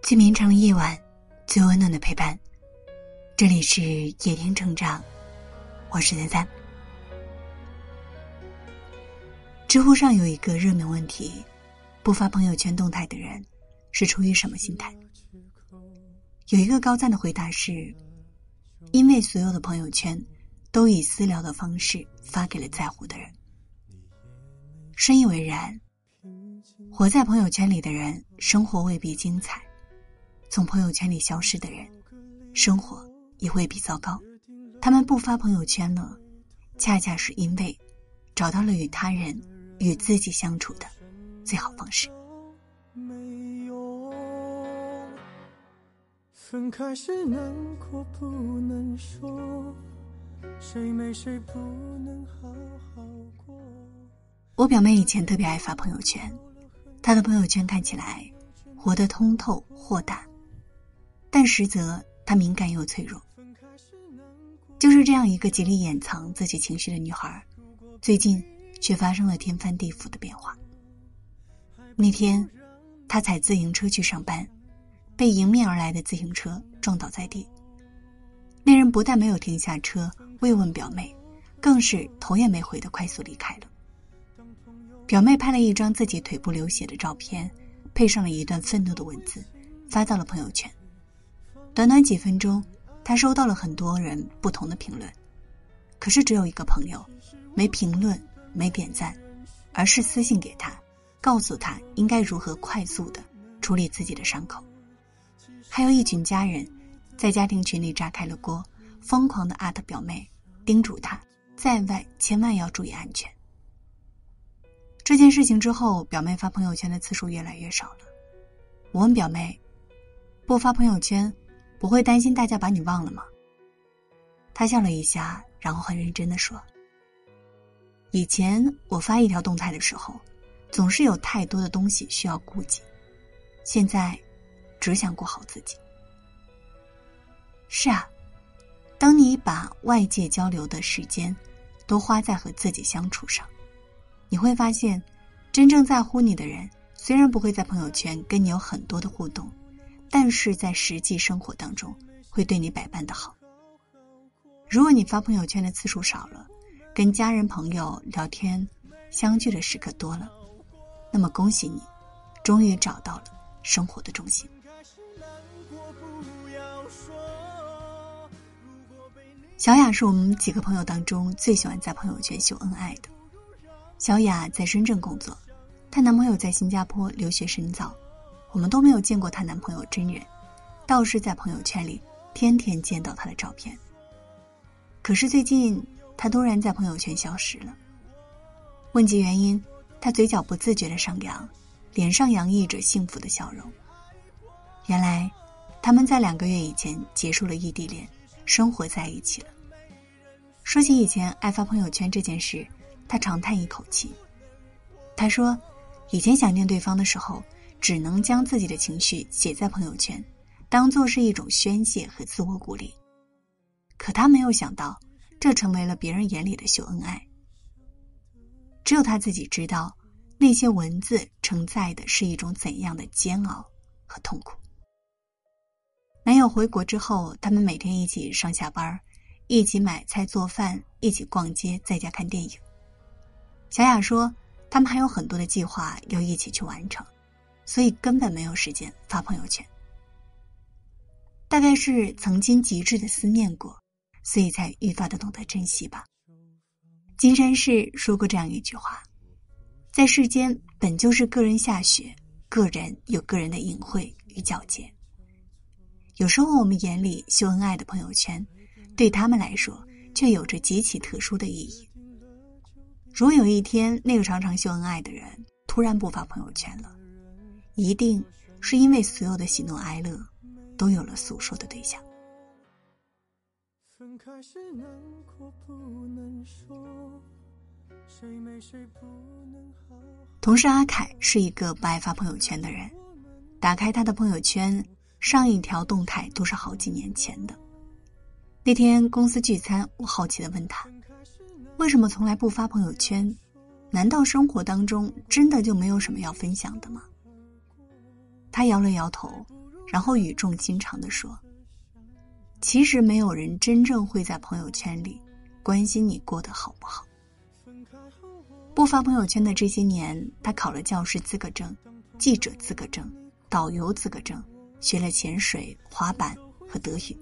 最绵长的夜晚，最温暖的陪伴。这里是夜听成长，我是三三。知乎上有一个热门问题：不发朋友圈动态的人是出于什么心态？有一个高赞的回答是：因为所有的朋友圈都以私聊的方式发给了在乎的人。深以为然。活在朋友圈里的人，生活未必精彩；从朋友圈里消失的人，生活也未必糟糕。他们不发朋友圈了，恰恰是因为找到了与他人、与自己相处的最好方式。分开时难过不能说，谁没谁不能好好过。我表妹以前特别爱发朋友圈。她的朋友圈看起来活得通透豁达，但实则他敏感又脆弱。就是这样一个极力掩藏自己情绪的女孩，最近却发生了天翻地覆的变化。那天，他踩自行车去上班，被迎面而来的自行车撞倒在地。那人不但没有停下车慰问表妹，更是头也没回的快速离开了。表妹拍了一张自己腿部流血的照片，配上了一段愤怒的文字，发到了朋友圈。短短几分钟，他收到了很多人不同的评论，可是只有一个朋友，没评论，没点赞，而是私信给他，告诉他应该如何快速的处理自己的伤口。还有一群家人，在家庭群里炸开了锅，疯狂的艾特表妹，叮嘱她在外千万要注意安全。这件事情之后，表妹发朋友圈的次数越来越少了。我问表妹：“不发朋友圈，不会担心大家把你忘了吗？”他笑了一下，然后很认真的说：“以前我发一条动态的时候，总是有太多的东西需要顾及，现在只想过好自己。”是啊，当你把外界交流的时间都花在和自己相处上。你会发现，真正在乎你的人，虽然不会在朋友圈跟你有很多的互动，但是在实际生活当中会对你百般的好。如果你发朋友圈的次数少了，跟家人朋友聊天、相聚的时刻多了，那么恭喜你，终于找到了生活的重心。小雅是我们几个朋友当中最喜欢在朋友圈秀恩爱的。小雅在深圳工作，她男朋友在新加坡留学深造，我们都没有见过她男朋友真人，倒是在朋友圈里天天见到他的照片。可是最近他突然在朋友圈消失了。问及原因，他嘴角不自觉的上扬，脸上洋溢着幸福的笑容。原来，他们在两个月以前结束了异地恋，生活在一起了。说起以前爱发朋友圈这件事。他长叹一口气，他说：“以前想念对方的时候，只能将自己的情绪写在朋友圈，当做是一种宣泄和自我鼓励。可他没有想到，这成为了别人眼里的秀恩爱。只有他自己知道，那些文字承载的是一种怎样的煎熬和痛苦。”男友回国之后，他们每天一起上下班，一起买菜做饭，一起逛街，在家看电影。小雅说：“他们还有很多的计划要一起去完成，所以根本没有时间发朋友圈。大概是曾经极致的思念过，所以才愈发的懂得珍惜吧。”金山市说过这样一句话：“在世间本就是个人下雪，个人有个人的隐晦与皎洁。有时候我们眼里秀恩爱的朋友圈，对他们来说却有着极其特殊的意义。”如有一天，那个常常秀恩爱的人突然不发朋友圈了，一定是因为所有的喜怒哀乐都有了诉说的对象。同事阿凯是一个不爱发朋友圈的人，打开他的朋友圈，上一条动态都是好几年前的。那天公司聚餐，我好奇的问他。为什么从来不发朋友圈？难道生活当中真的就没有什么要分享的吗？他摇了摇头，然后语重心长的说：“其实没有人真正会在朋友圈里关心你过得好不好。”不发朋友圈的这些年，他考了教师资格证、记者资格证、导游资格证，学了潜水、滑板和德语。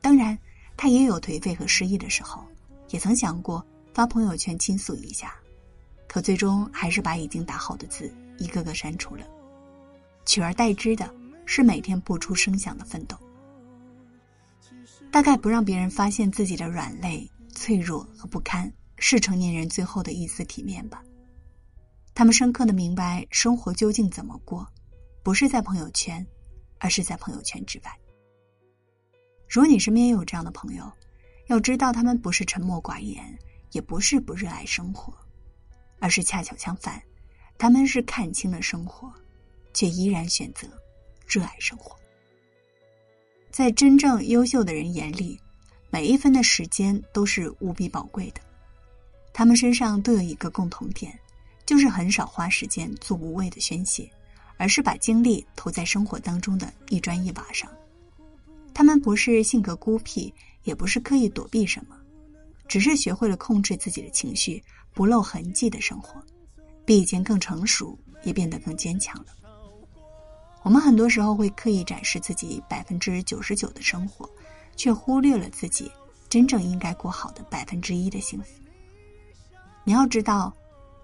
当然，他也有颓废和失意的时候，也曾想过发朋友圈倾诉一下，可最终还是把已经打好的字一个个删除了，取而代之的是每天不出声响的奋斗。大概不让别人发现自己的软肋、脆弱和不堪。是成年人最后的一丝体面吧。他们深刻的明白，生活究竟怎么过，不是在朋友圈，而是在朋友圈之外。如果你身边有这样的朋友，要知道，他们不是沉默寡言，也不是不热爱生活，而是恰巧相反，他们是看清了生活，却依然选择热爱生活。在真正优秀的人眼里，每一分的时间都是无比宝贵的。他们身上都有一个共同点，就是很少花时间做无谓的宣泄，而是把精力投在生活当中的一砖一瓦上。他们不是性格孤僻，也不是刻意躲避什么，只是学会了控制自己的情绪，不露痕迹的生活，比以前更成熟，也变得更坚强了。我们很多时候会刻意展示自己百分之九十九的生活，却忽略了自己真正应该过好的百分之一的幸福。你要知道，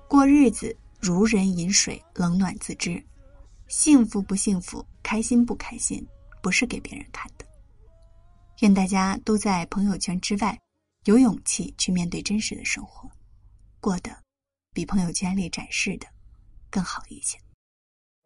过日子如人饮水，冷暖自知。幸福不幸福，开心不开心，不是给别人看的。愿大家都在朋友圈之外，有勇气去面对真实的生活，过得比朋友圈里展示的更好一些。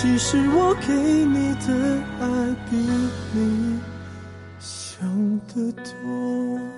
其实我给你的爱比你。想的多。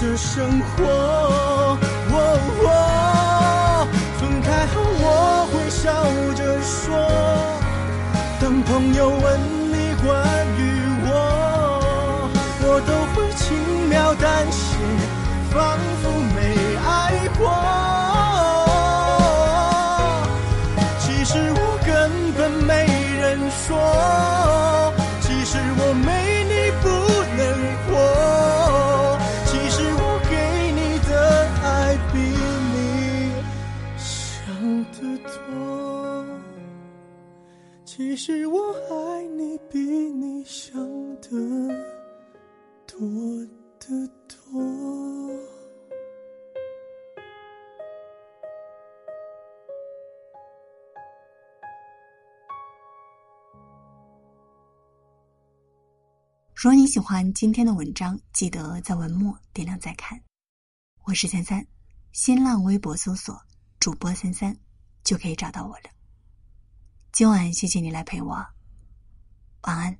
这生活，如果你喜欢今天的文章，记得在文末点亮再看。我是三三，新浪微博搜索主播三三就可以找到我了。今晚谢谢你来陪我，晚安。